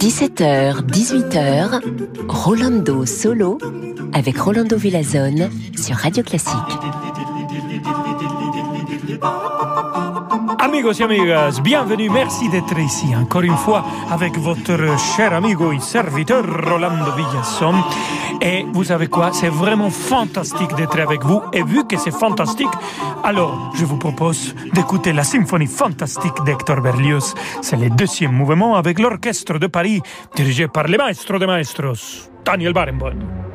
17h, 18h, Rolando Solo avec Rolando Villazone sur Radio Classique. Amigos et amigas, bienvenue, merci d'être ici encore une fois avec votre cher amigo et serviteur Rolando Villasson. Et vous savez quoi, c'est vraiment fantastique d'être avec vous. Et vu que c'est fantastique, alors je vous propose d'écouter la symphonie fantastique d'Hector Berlioz. C'est le deuxième mouvement avec l'orchestre de Paris dirigé par le maestro de maestros, Daniel Barenboim.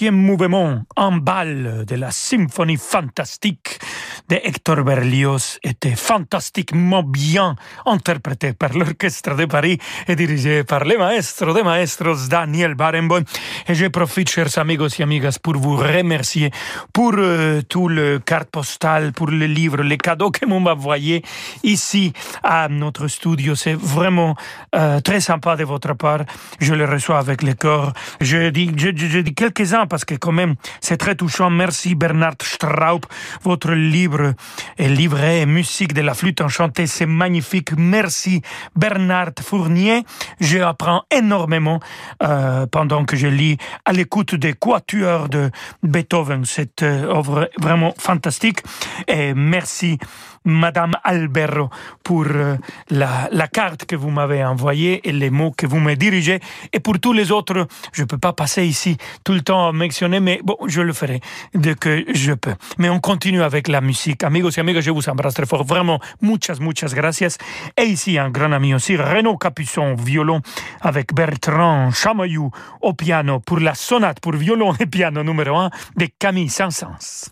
Deuxième mouvement en balle de la symphonie fantastique de Hector Berlioz était fantastiquement bien interprété par l'Orchestre de Paris et dirigé par le maestro de maestros Daniel Barenboim. Et je profite, chers amigos et amigas, pour vous remercier pour euh, tout le carte postale, pour le livre, les cadeaux que vous m'envoyez ici à notre studio. C'est vraiment euh, très sympa de votre part. Je le reçois avec le corps. Je dis, je, je dis quelques-uns parce que quand même, c'est très touchant. Merci Bernard Straub. Votre livre et livret musique de la flûte enchantée, c'est magnifique. Merci Bernard Fournier. Je apprends énormément euh, pendant que je lis à l'écoute des quatuors de Beethoven. Cette euh, œuvre vraiment fantastique. Et merci Madame Alberro, pour euh, la, carte que vous m'avez envoyée et les mots que vous me dirigez. Et pour tous les autres, je ne peux pas passer ici tout le temps à mentionner, mais bon, je le ferai dès que je peux. Mais on continue avec la musique. Amigos et amigas, je vous embrasse très fort. Vraiment, muchas, muchas gracias. Et ici, un grand ami aussi, Renaud Capuçon, violon, avec Bertrand Chamaillou au piano pour la sonate pour violon et piano numéro 1 de Camille Saint-Saëns.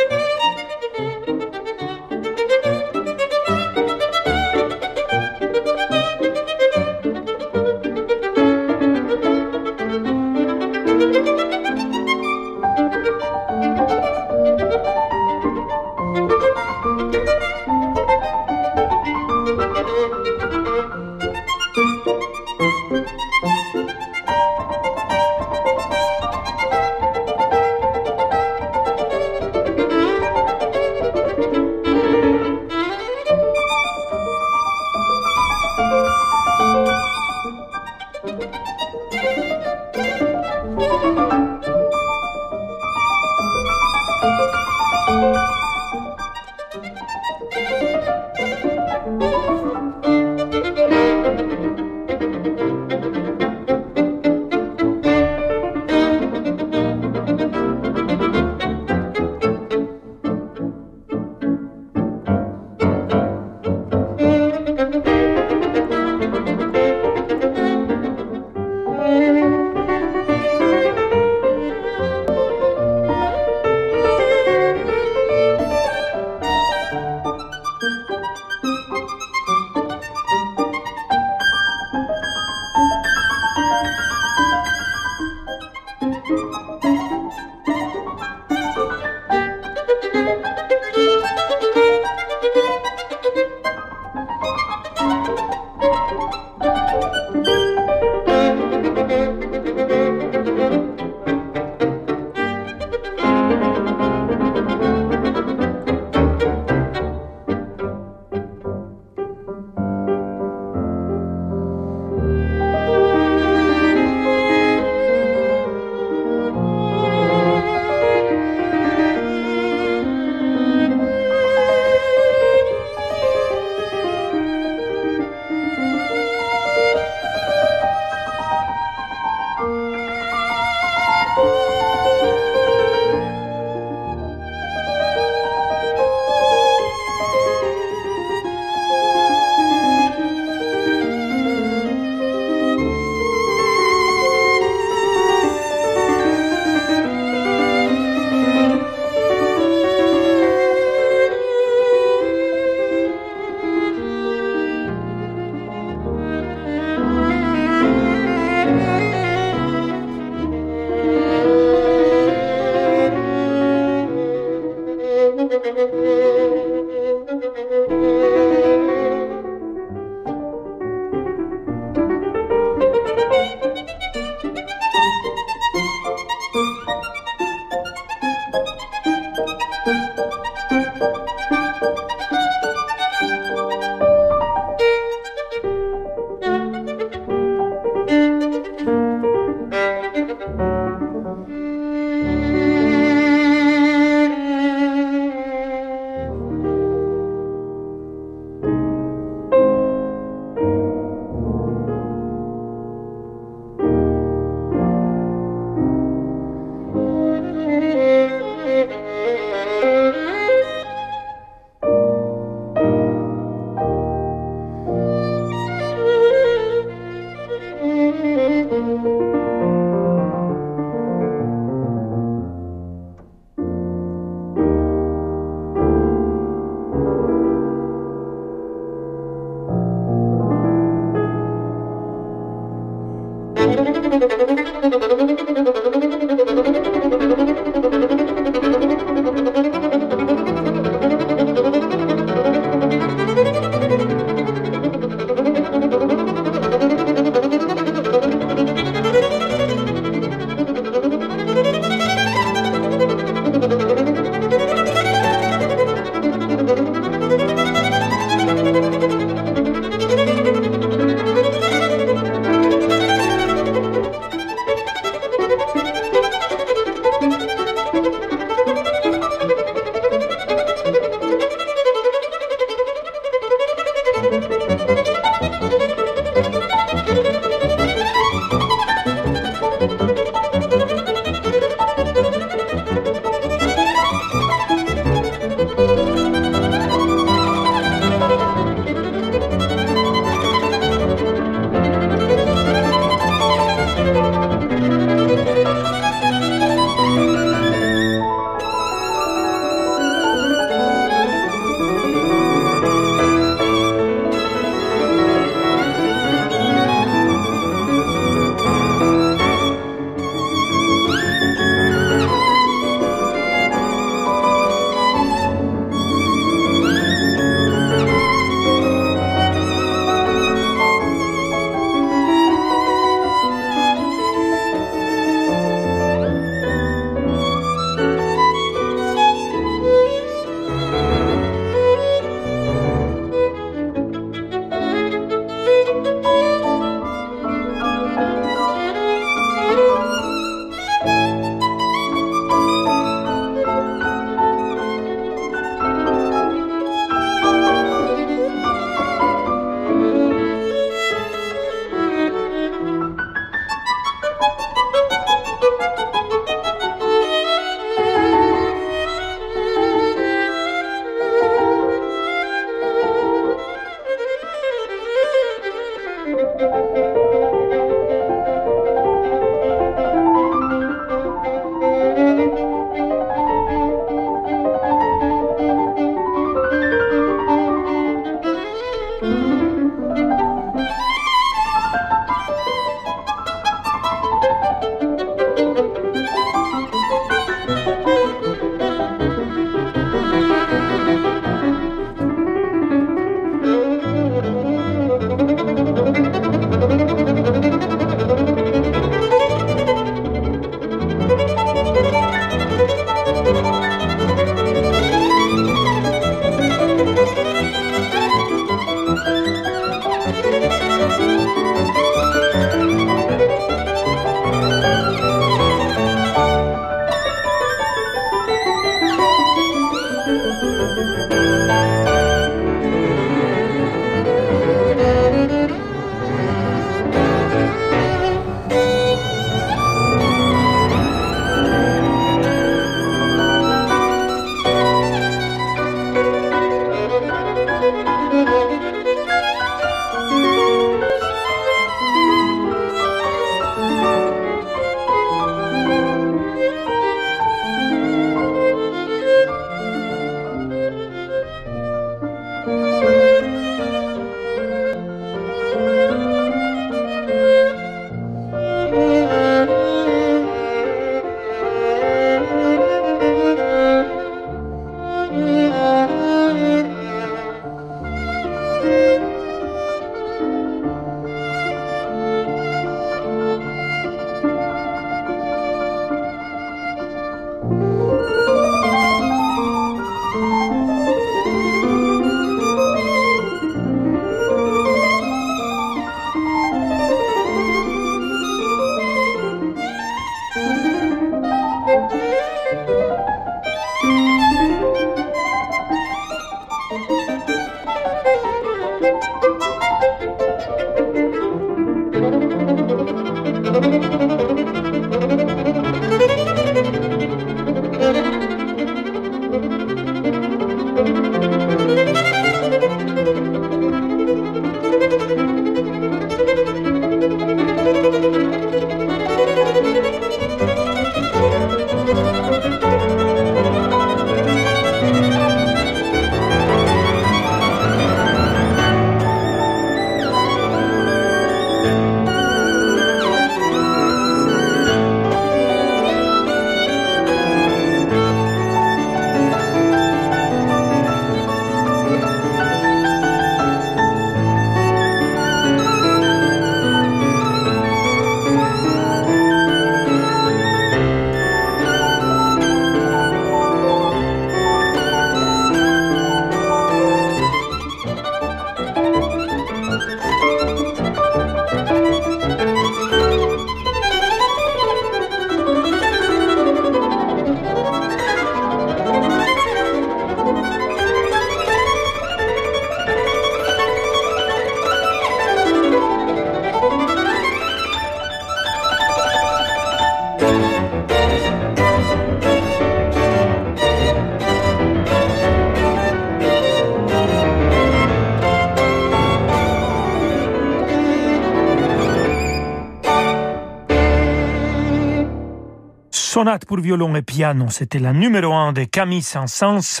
Pour violon et piano, c'était la numéro un de Camille Saint-Saëns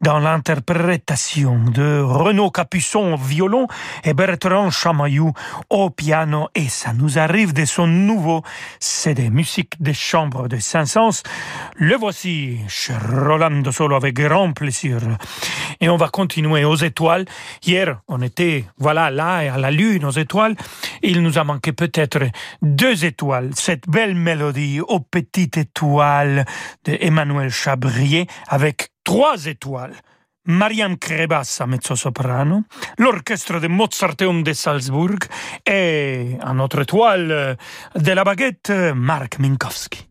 dans l'interprétation de Renaud Capuçon au violon et Bertrand Chamaillou au piano. Et ça nous arrive de son nouveau CD Musique de chambre de Saint-Saëns. Le voici chez Rolando Solo avec grand plaisir. Et on va continuer aux étoiles. Hier, on était, voilà, là, à la lune, aux étoiles. Il nous a manqué peut-être deux étoiles. Cette belle mélodie aux petites étoiles de Emmanuel Chabrier avec trois étoiles. Marianne Krebassa, mezzo-soprano, l'orchestre de Mozarteum de Salzbourg et un autre étoile de la baguette, Mark Minkowski.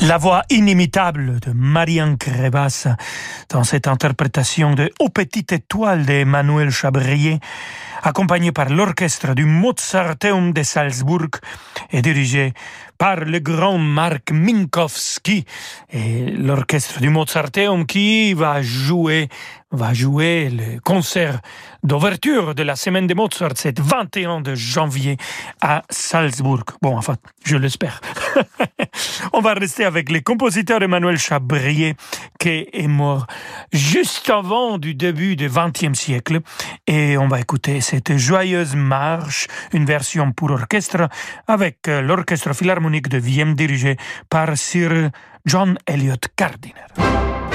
La voix inimitable de Marianne Crevas dans cette interprétation de Aux petites étoiles d'Emmanuel Chabrier accompagné par l'orchestre du Mozarteum de Salzbourg et dirigé par le grand Mark Minkowski l'orchestre du Mozarteum qui va jouer va jouer le concert d'ouverture de la semaine de Mozart, c'est 21 de janvier à Salzbourg. Bon, enfin, je l'espère. On va rester avec le compositeur Emmanuel Chabrier, qui est mort juste avant du début du XXe siècle. Et on va écouter cette joyeuse marche, une version pour orchestre, avec l'orchestre philharmonique de Vienne dirigé par Sir John Elliott Gardiner.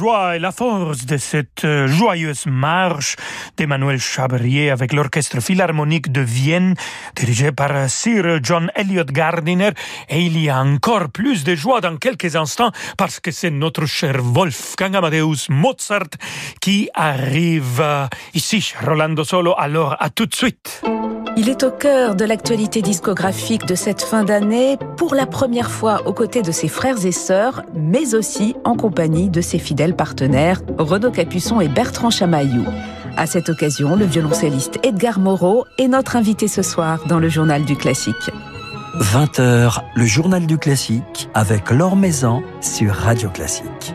Joie et la force de cette euh, joyeuse marche d'Emmanuel Chabrier avec l'Orchestre Philharmonique de Vienne, dirigé par Sir John Elliott Gardiner. Et il y a encore plus de joie dans quelques instants parce que c'est notre cher Wolfgang Amadeus Mozart qui arrive euh, ici, Rolando Solo. Alors, à tout de suite. Il est au cœur de l'actualité discographique de cette fin d'année, pour la première fois aux côtés de ses frères et sœurs, mais aussi en compagnie de ses fidèles partenaires, Renaud Capuçon et Bertrand Chamaillou. À cette occasion, le violoncelliste Edgar Moreau est notre invité ce soir dans le Journal du Classique. 20h, le Journal du Classique avec Laure Maison sur Radio Classique.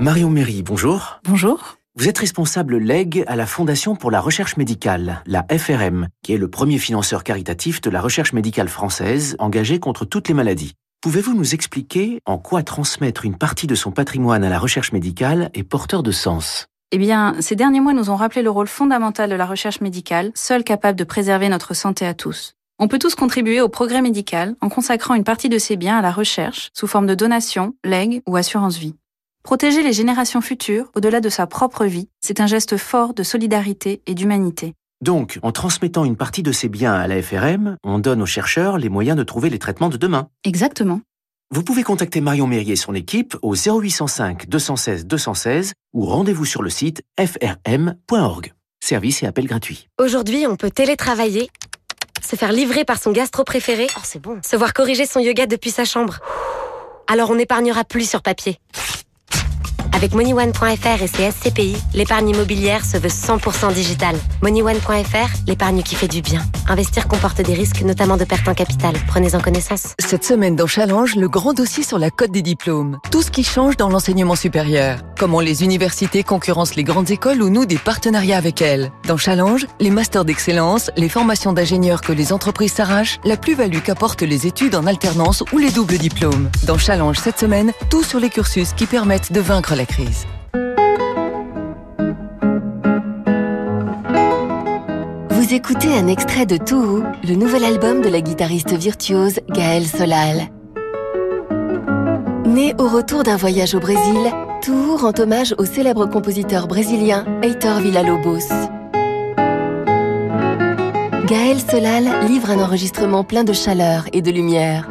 Marion Méry, bonjour. Bonjour. Vous êtes responsable LEG à la Fondation pour la recherche médicale, la FRM, qui est le premier financeur caritatif de la recherche médicale française engagée contre toutes les maladies. Pouvez-vous nous expliquer en quoi transmettre une partie de son patrimoine à la recherche médicale est porteur de sens? Eh bien, ces derniers mois nous ont rappelé le rôle fondamental de la recherche médicale, seule capable de préserver notre santé à tous. On peut tous contribuer au progrès médical en consacrant une partie de ses biens à la recherche sous forme de donation, legs ou assurance vie. Protéger les générations futures au-delà de sa propre vie, c'est un geste fort de solidarité et d'humanité. Donc, en transmettant une partie de ses biens à la FRM, on donne aux chercheurs les moyens de trouver les traitements de demain. Exactement. Vous pouvez contacter Marion Mérier et son équipe au 0805 216 216 ou rendez-vous sur le site frm.org. Service et appel gratuit. Aujourd'hui, on peut télétravailler, se faire livrer par son gastro préféré, Oh, c'est bon. se voir corriger son yoga depuis sa chambre. Alors on n'épargnera plus sur papier. Avec MoneyOne.fr et ses SCPI, l'épargne immobilière se veut 100% digitale. MoneyOne.fr, l'épargne qui fait du bien. Investir comporte des risques, notamment de perte en capital. Prenez-en connaissance. Cette semaine dans Challenge, le grand dossier sur la cote des diplômes. Tout ce qui change dans l'enseignement supérieur. Comment les universités concurrencent les grandes écoles ou nouent des partenariats avec elles. Dans Challenge, les masters d'excellence, les formations d'ingénieurs que les entreprises s'arrachent, la plus-value qu'apportent les études en alternance ou les doubles diplômes. Dans Challenge cette semaine, tout sur les cursus qui permettent de vaincre la Vous écoutez un extrait de Touhou, le nouvel album de la guitariste virtuose Gaëlle Solal. Né au retour d'un voyage au Brésil, Touhou rend hommage au célèbre compositeur brésilien Heitor Villa-Lobos. Gaël Solal livre un enregistrement plein de chaleur et de lumière.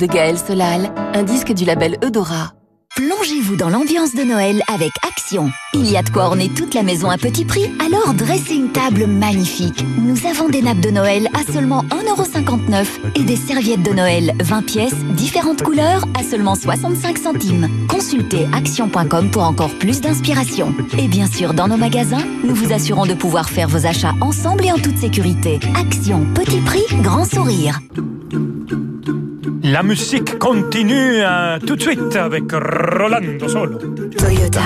De Gaël Solal, un disque du label Eudora. Plongez-vous dans l'ambiance de Noël avec Action. Il y a de quoi orner toute la maison à petit prix, alors dressez une table magnifique. Nous avons des nappes de Noël à seulement 1,59€ et des serviettes de Noël 20 pièces, différentes couleurs à seulement 65 centimes. Consultez action.com pour encore plus d'inspiration. Et bien sûr, dans nos magasins, nous vous assurons de pouvoir faire vos achats ensemble et en toute sécurité. Action, petit prix, grand sourire. La musique continue hein, tout de suite avec Rolando Solo. Toyota.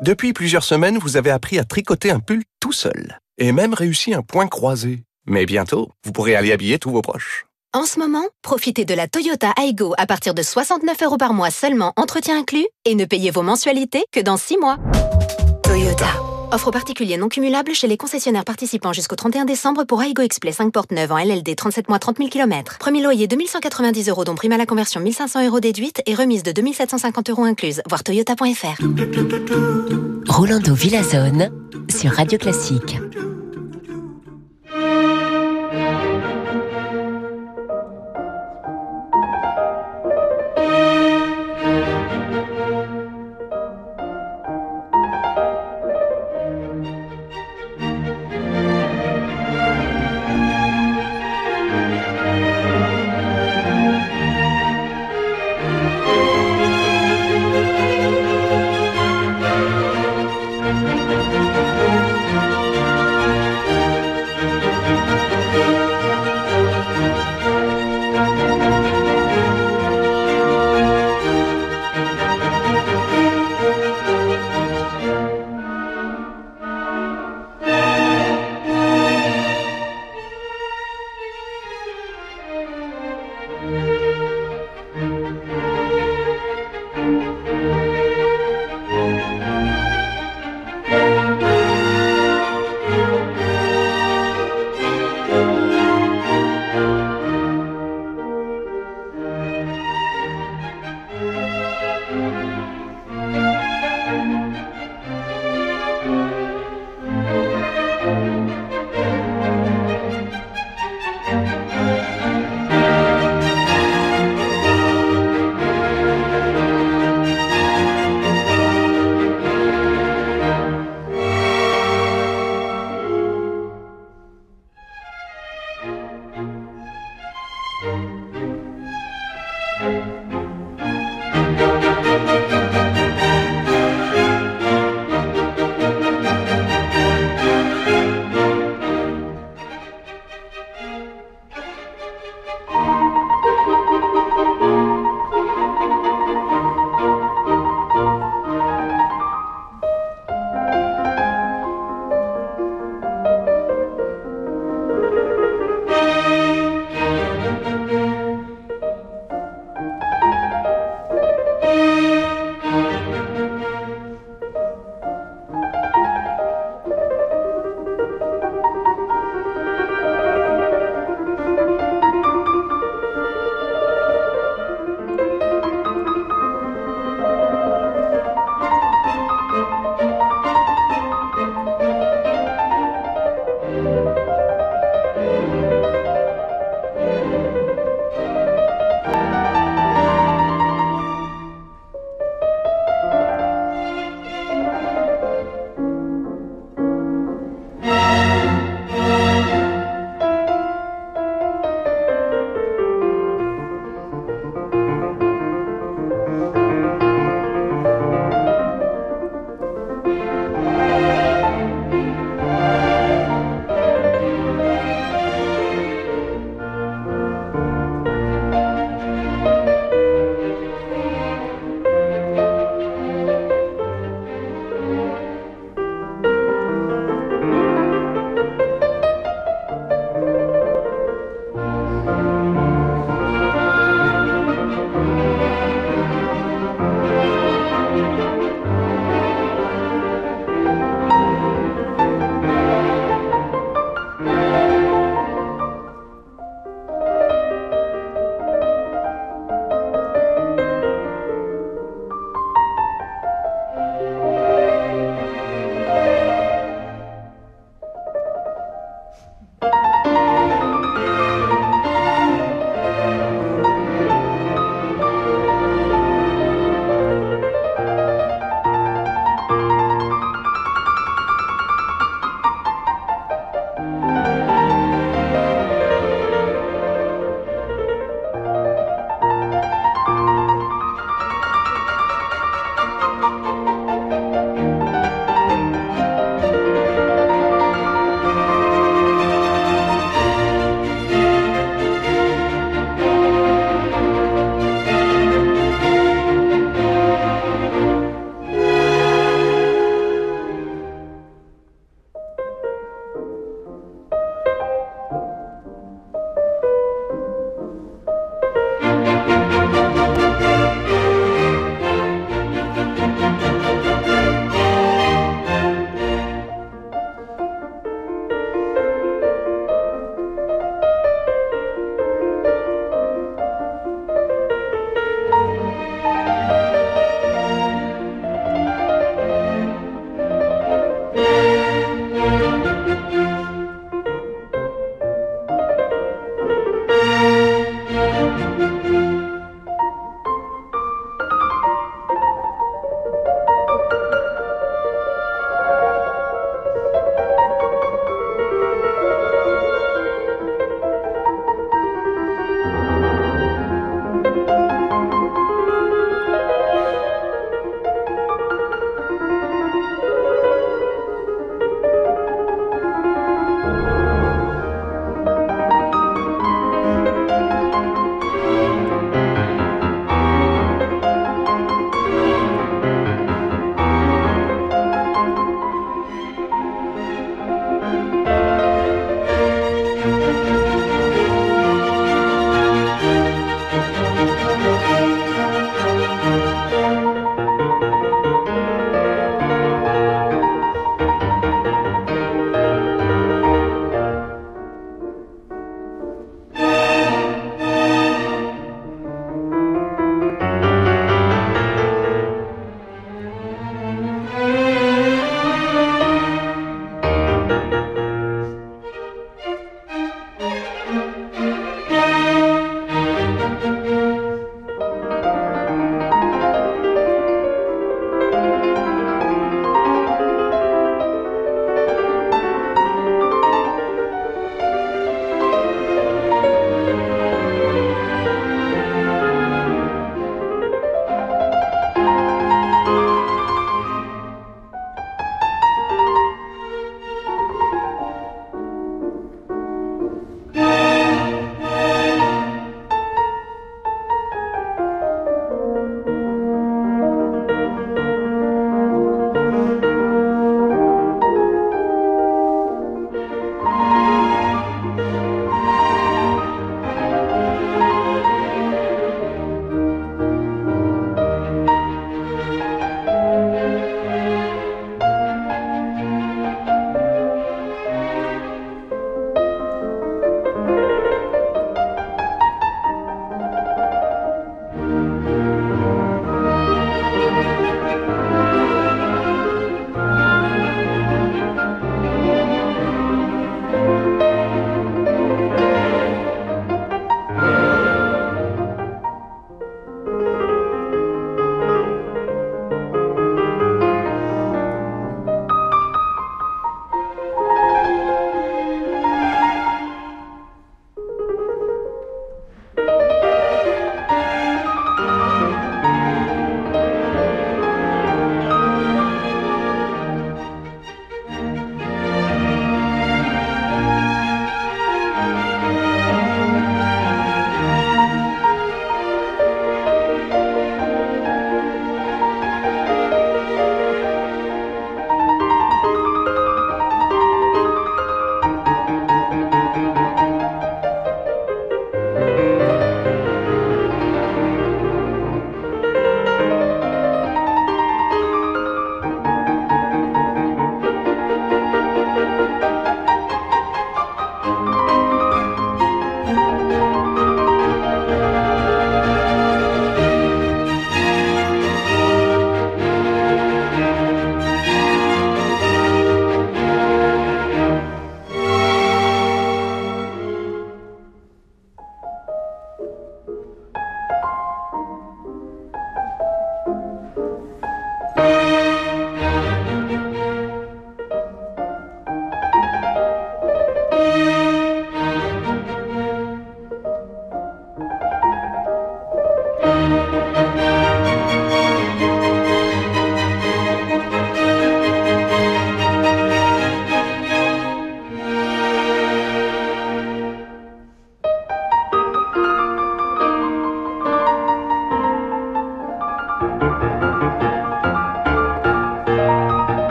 Depuis plusieurs semaines, vous avez appris à tricoter un pull tout seul. Et même réussi un point croisé. Mais bientôt, vous pourrez aller habiller tous vos proches. En ce moment, profitez de la Toyota Aygo à partir de 69 euros par mois seulement, entretien inclus, et ne payez vos mensualités que dans 6 mois. Toyota. Offre particulier non cumulable chez les concessionnaires participants jusqu'au 31 décembre pour Aygo Express 5 portes neuves en LLD 37 mois 30 000 km. Premier loyer 2190 euros dont prime à la conversion 1500 euros déduite et remise de 2750 euros incluse. Voir toyota.fr. Rolando Villazone sur Radio Classique.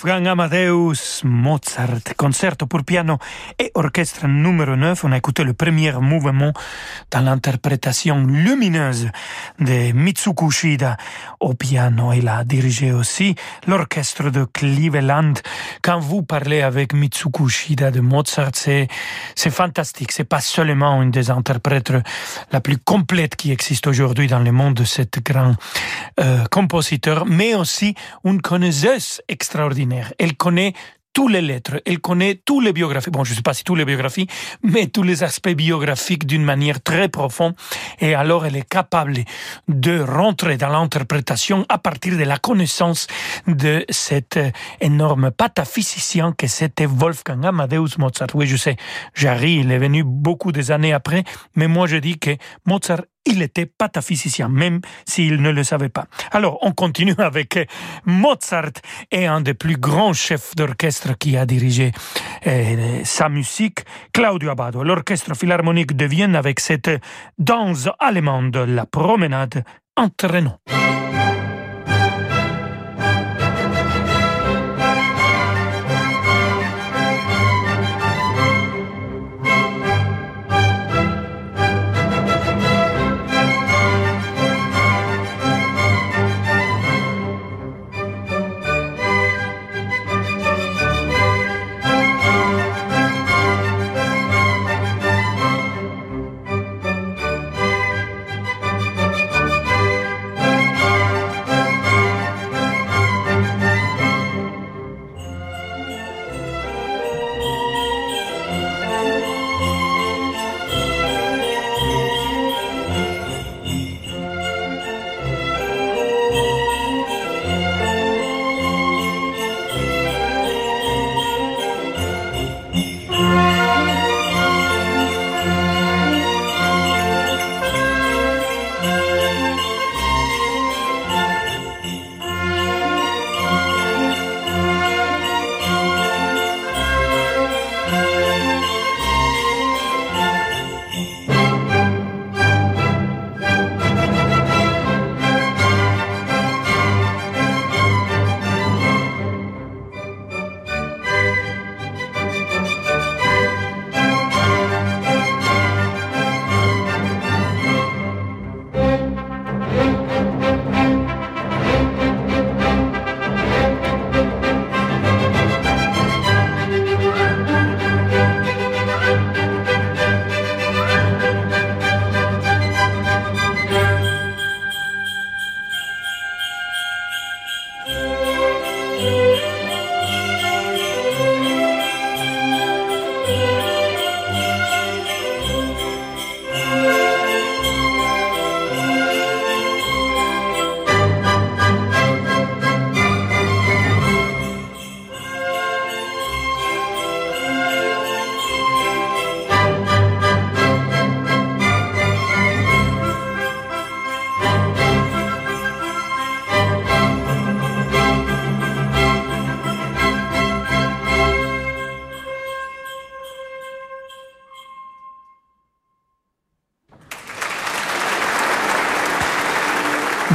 Wolfgang Amadeus Mozart, concerto pour piano et orchestre numéro 9. On a écouté le premier mouvement dans l'interprétation lumineuse de Mitsuko Shida au piano. Il a dirigé aussi l'orchestre de Cleveland. Quand vous parlez avec Mitsuko Shida de Mozart, c'est, c'est fantastique. C'est pas seulement une des interprètes la plus complète qui existe aujourd'hui dans le monde de cet grand euh, compositeur, mais aussi une connaisseuse extraordinaire. Elle connaît tous les lettres, elle connaît toutes les biographies, bon je ne sais pas si toutes les biographies, mais tous les aspects biographiques d'une manière très profonde, et alors elle est capable de rentrer dans l'interprétation à partir de la connaissance de cet énorme pataphysicien que c'était Wolfgang Amadeus Mozart. Oui, je sais, Jarry, il est venu beaucoup des années après, mais moi je dis que Mozart il était pataphysicien, même s'il ne le savait pas. Alors, on continue avec Mozart et un des plus grands chefs d'orchestre qui a dirigé euh, sa musique, Claudio Abbado. L'orchestre philharmonique de Vienne avec cette danse allemande, la promenade entraînant.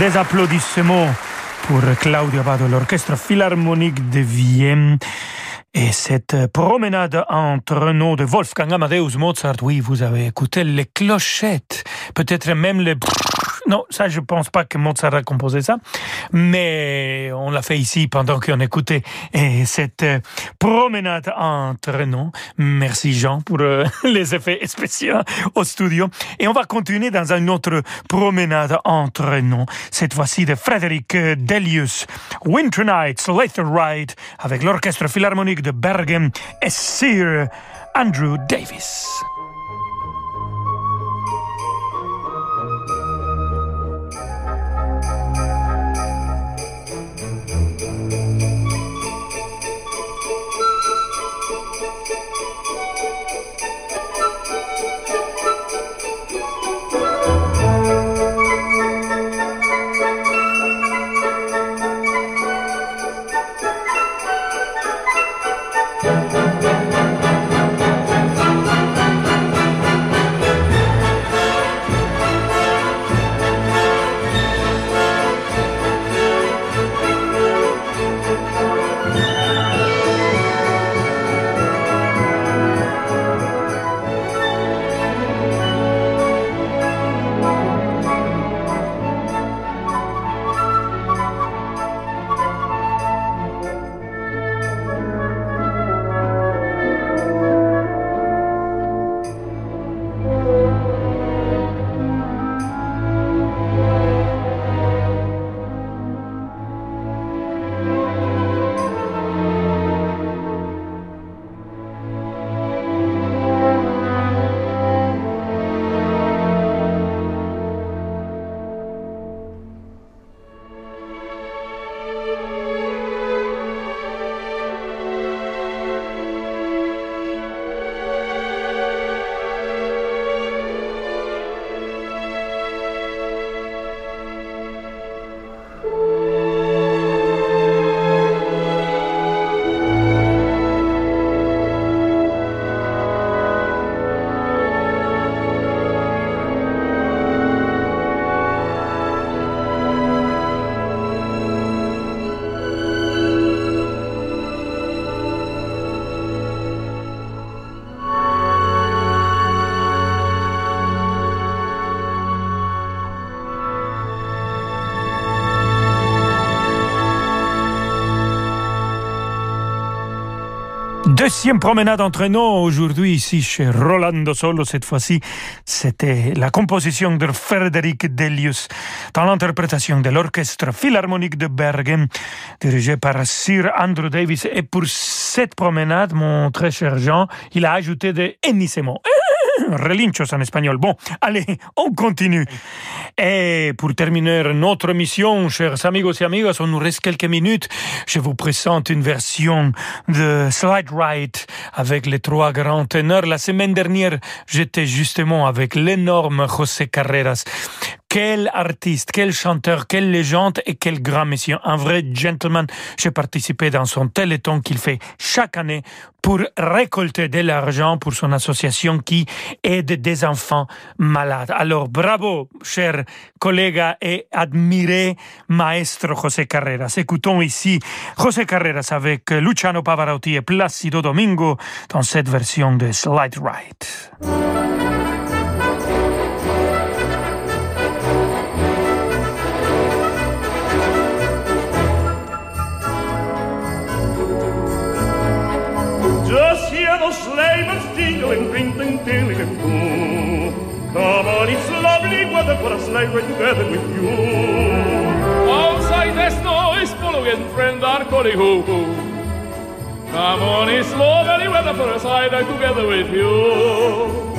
Des applaudissements pour Claudio Abbado, l'Orchestre Philharmonique de Vienne. Et cette promenade entre nous de Wolfgang Amadeus Mozart, oui, vous avez écouté les clochettes, peut-être même les non, ça, je pense pas que Mozart a composé ça, mais on l'a fait ici pendant qu'on écoutait cette euh, promenade entre nous. Merci Jean pour euh, les effets spéciaux au studio. Et on va continuer dans une autre promenade entre nous, cette fois-ci de Frédéric Delius, Winter Nights, Later Ride, avec l'Orchestre Philharmonique de Bergen et Sir Andrew Davis. Deuxième promenade entre nous aujourd'hui ici chez Rolando Solo. Cette fois-ci, c'était la composition de Frédéric Delius dans l'interprétation de l'orchestre philharmonique de Bergen dirigé par Sir Andrew Davis. Et pour cette promenade, mon très cher Jean, il a ajouté des hennissements. Relinchos en espagnol. Bon, allez, on continue. Et pour terminer notre mission, chers amigos et amigas, on nous reste quelques minutes. Je vous présente une version de Slide Right avec les trois grands ténors. La semaine dernière, j'étais justement avec l'énorme José Carreras. Quel artiste, quel chanteur, quelle légende et quel grand monsieur. Un vrai gentleman. J'ai participé dans son téléthon qu'il fait chaque année pour récolter de l'argent pour son association qui aide des enfants malades. Alors bravo, cher collègue et admiré maestro José Carreras. Écoutons ici José Carreras avec Luciano Pavarotti et Placido Domingo dans cette version de Slide Right. Bells jingling, ringling, tingling, and boom. Come on, it's lovely weather for a sleigh ride together with you. Outside the snow is following, friends are calling hoo hoo. Come on, it's lovely weather for a sleigh ride together with you.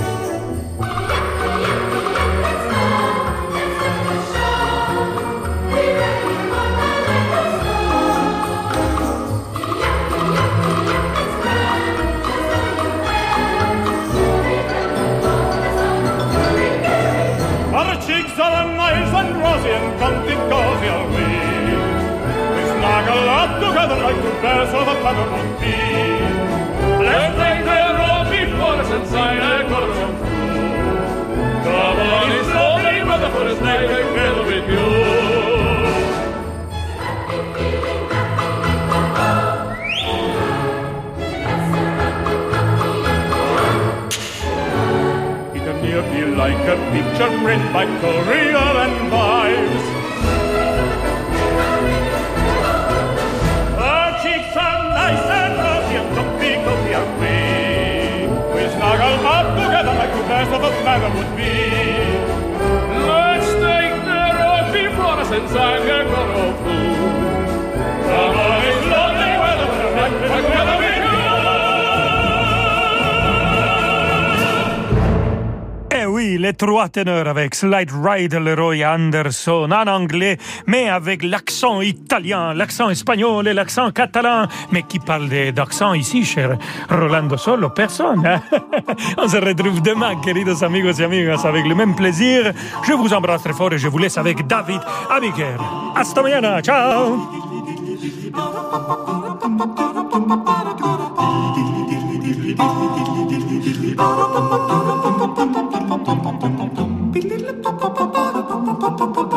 And rosy and comfy cozy are we. We snuggle up together like two bears of a feather would be. Let's take the road before us and sign a chorus of true. Come on, it's lovely weather for a sleigh ride together with you. Like a picture print by Courier and Vibes. Our cheeks are nice and rosy and comfy, comfy are we. We snuggle up together like two bears of a feather would be. Let's take the road before us and sign a chorus of true. Come on, it's lovely weather a ride together with les trois ténors avec Slide Ride Leroy Anderson en anglais, mais avec l'accent italien, l'accent espagnol et l'accent catalan. Mais qui parle d'accent ici, cher Rolando Solo? Personne. hein? On se retrouve demain, queridos amigos et amigas, avec le même plaisir. Je vous embrasse très fort et je vous laisse avec David Amiguer. Hasta mañana, ciao. pa pa pa